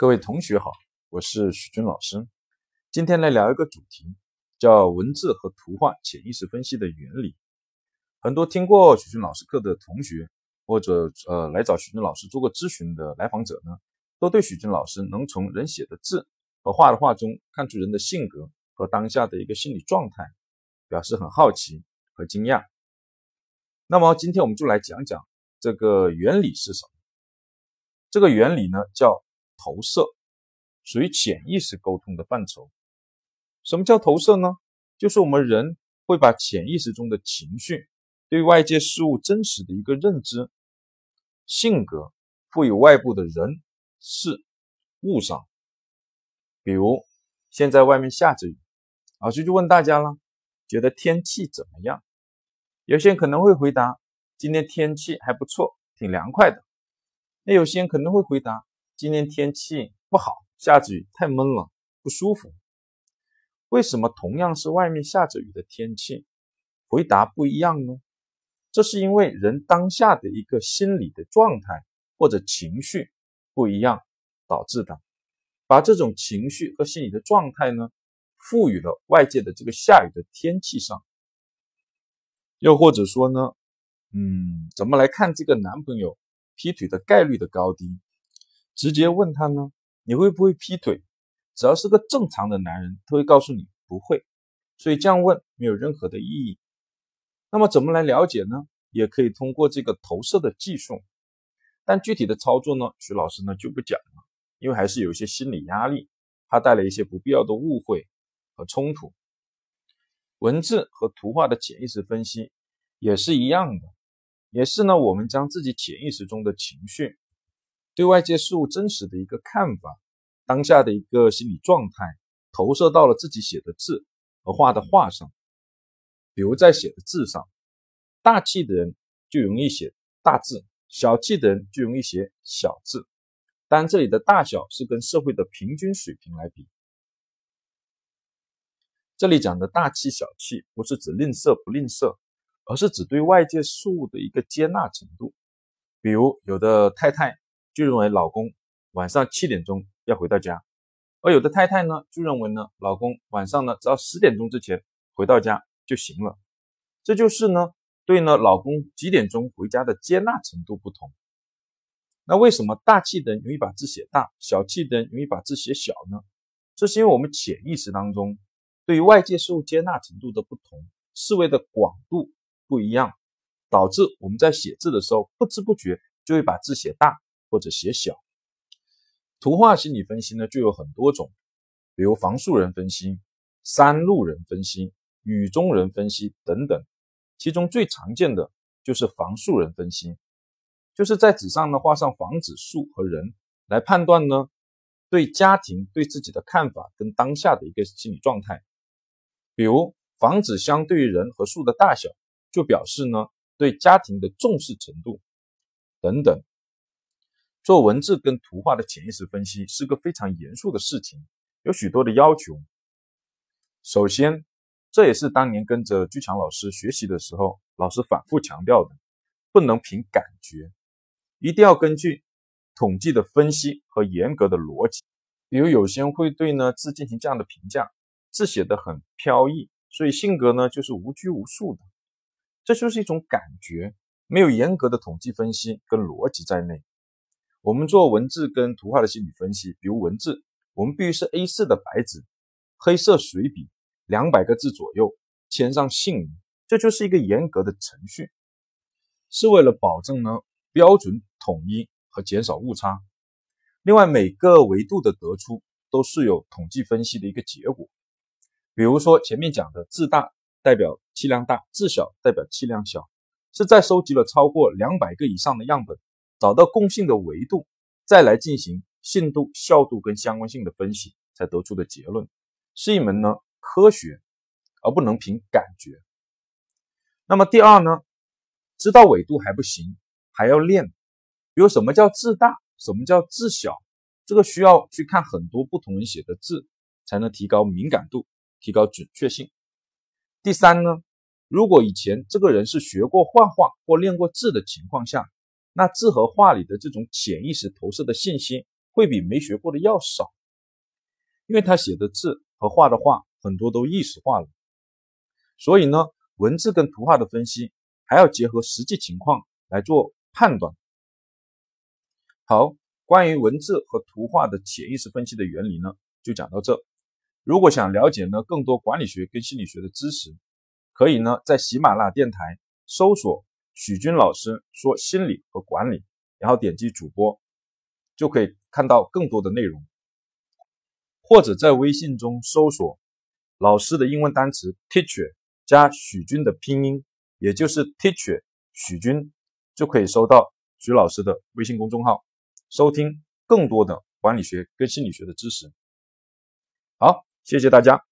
各位同学好，我是许军老师。今天来聊一个主题，叫文字和图画潜意识分析的原理。很多听过许军老师课的同学，或者呃来找许军老师做过咨询的来访者呢，都对许军老师能从人写的字和画的画中看出人的性格和当下的一个心理状态，表示很好奇和惊讶。那么今天我们就来讲讲这个原理是什么。这个原理呢叫。投射属于潜意识沟通的范畴。什么叫投射呢？就是我们人会把潜意识中的情绪、对外界事物真实的一个认知、性格赋予外部的人事物上。比如现在外面下着雨，老师就问大家了：觉得天气怎么样？有些人可能会回答：今天天气还不错，挺凉快的。那有些人可能会回答。今天天气不好，下着雨，太闷了，不舒服。为什么同样是外面下着雨的天气，回答不一样呢？这是因为人当下的一个心理的状态或者情绪不一样导致的。把这种情绪和心理的状态呢，赋予了外界的这个下雨的天气上。又或者说呢，嗯，怎么来看这个男朋友劈腿的概率的高低？直接问他呢，你会不会劈腿？只要是个正常的男人，他会告诉你不会。所以这样问没有任何的意义。那么怎么来了解呢？也可以通过这个投射的技术，但具体的操作呢，徐老师呢就不讲了，因为还是有一些心理压力，怕带来一些不必要的误会和冲突。文字和图画的潜意识分析也是一样的，也是呢，我们将自己潜意识中的情绪。对外界事物真实的一个看法，当下的一个心理状态，投射到了自己写的字和画的画上。比如在写的字上，大气的人就容易写大字，小气的人就容易写小字。当然，这里的大小是跟社会的平均水平来比。这里讲的大气小气，不是指吝啬不吝啬，而是指对外界事物的一个接纳程度。比如有的太太。就认为老公晚上七点钟要回到家，而有的太太呢就认为呢，老公晚上呢只要十点钟之前回到家就行了。这就是呢对呢老公几点钟回家的接纳程度不同。那为什么大气的人容易把字写大，小气的人容易把字写小呢？这是因为我们潜意识当中对于外界事物接纳程度的不同，思维的广度不一样，导致我们在写字的时候不知不觉就会把字写大。或者写小，图画心理分析呢就有很多种，比如房树人分析、三路人分析、雨中人分析等等。其中最常见的就是房树人分析，就是在纸上呢画上房子、树和人，来判断呢对家庭对自己的看法跟当下的一个心理状态。比如房子相对于人和树的大小，就表示呢对家庭的重视程度等等。做文字跟图画的潜意识分析是个非常严肃的事情，有许多的要求。首先，这也是当年跟着居强老师学习的时候，老师反复强调的，不能凭感觉，一定要根据统计的分析和严格的逻辑。比如有些人会对呢字进行这样的评价：字写得很飘逸，所以性格呢就是无拘无束的。这就是一种感觉，没有严格的统计分析跟逻辑在内。我们做文字跟图画的心理分析，比如文字，我们必须是 A4 的白纸，黑色水笔，两百个字左右，签上姓名，这就是一个严格的程序，是为了保证呢标准统一和减少误差。另外，每个维度的得出都是有统计分析的一个结果。比如说前面讲的字大代表气量大，字小代表气量小，是在收集了超过两百个以上的样本。找到共性的维度，再来进行信度、效度跟相关性的分析，才得出的结论，是一门呢科学，而不能凭感觉。那么第二呢，知道纬度还不行，还要练。比如什么叫字大，什么叫字小，这个需要去看很多不同人写的字，才能提高敏感度，提高准确性。第三呢，如果以前这个人是学过画画或练过字的情况下。那字和画里的这种潜意识投射的信息会比没学过的要少，因为他写的字和画的画很多都意识化了。所以呢，文字跟图画的分析还要结合实际情况来做判断。好，关于文字和图画的潜意识分析的原理呢，就讲到这。如果想了解呢更多管理学跟心理学的知识，可以呢在喜马拉雅电台搜索许军老师说心理和管理，然后点击主播，就可以看到更多的内容。或者在微信中搜索老师的英文单词 teacher 加许军的拼音，也就是 teacher 许军，就可以收到许老师的微信公众号，收听更多的管理学跟心理学的知识。好。谢谢大家。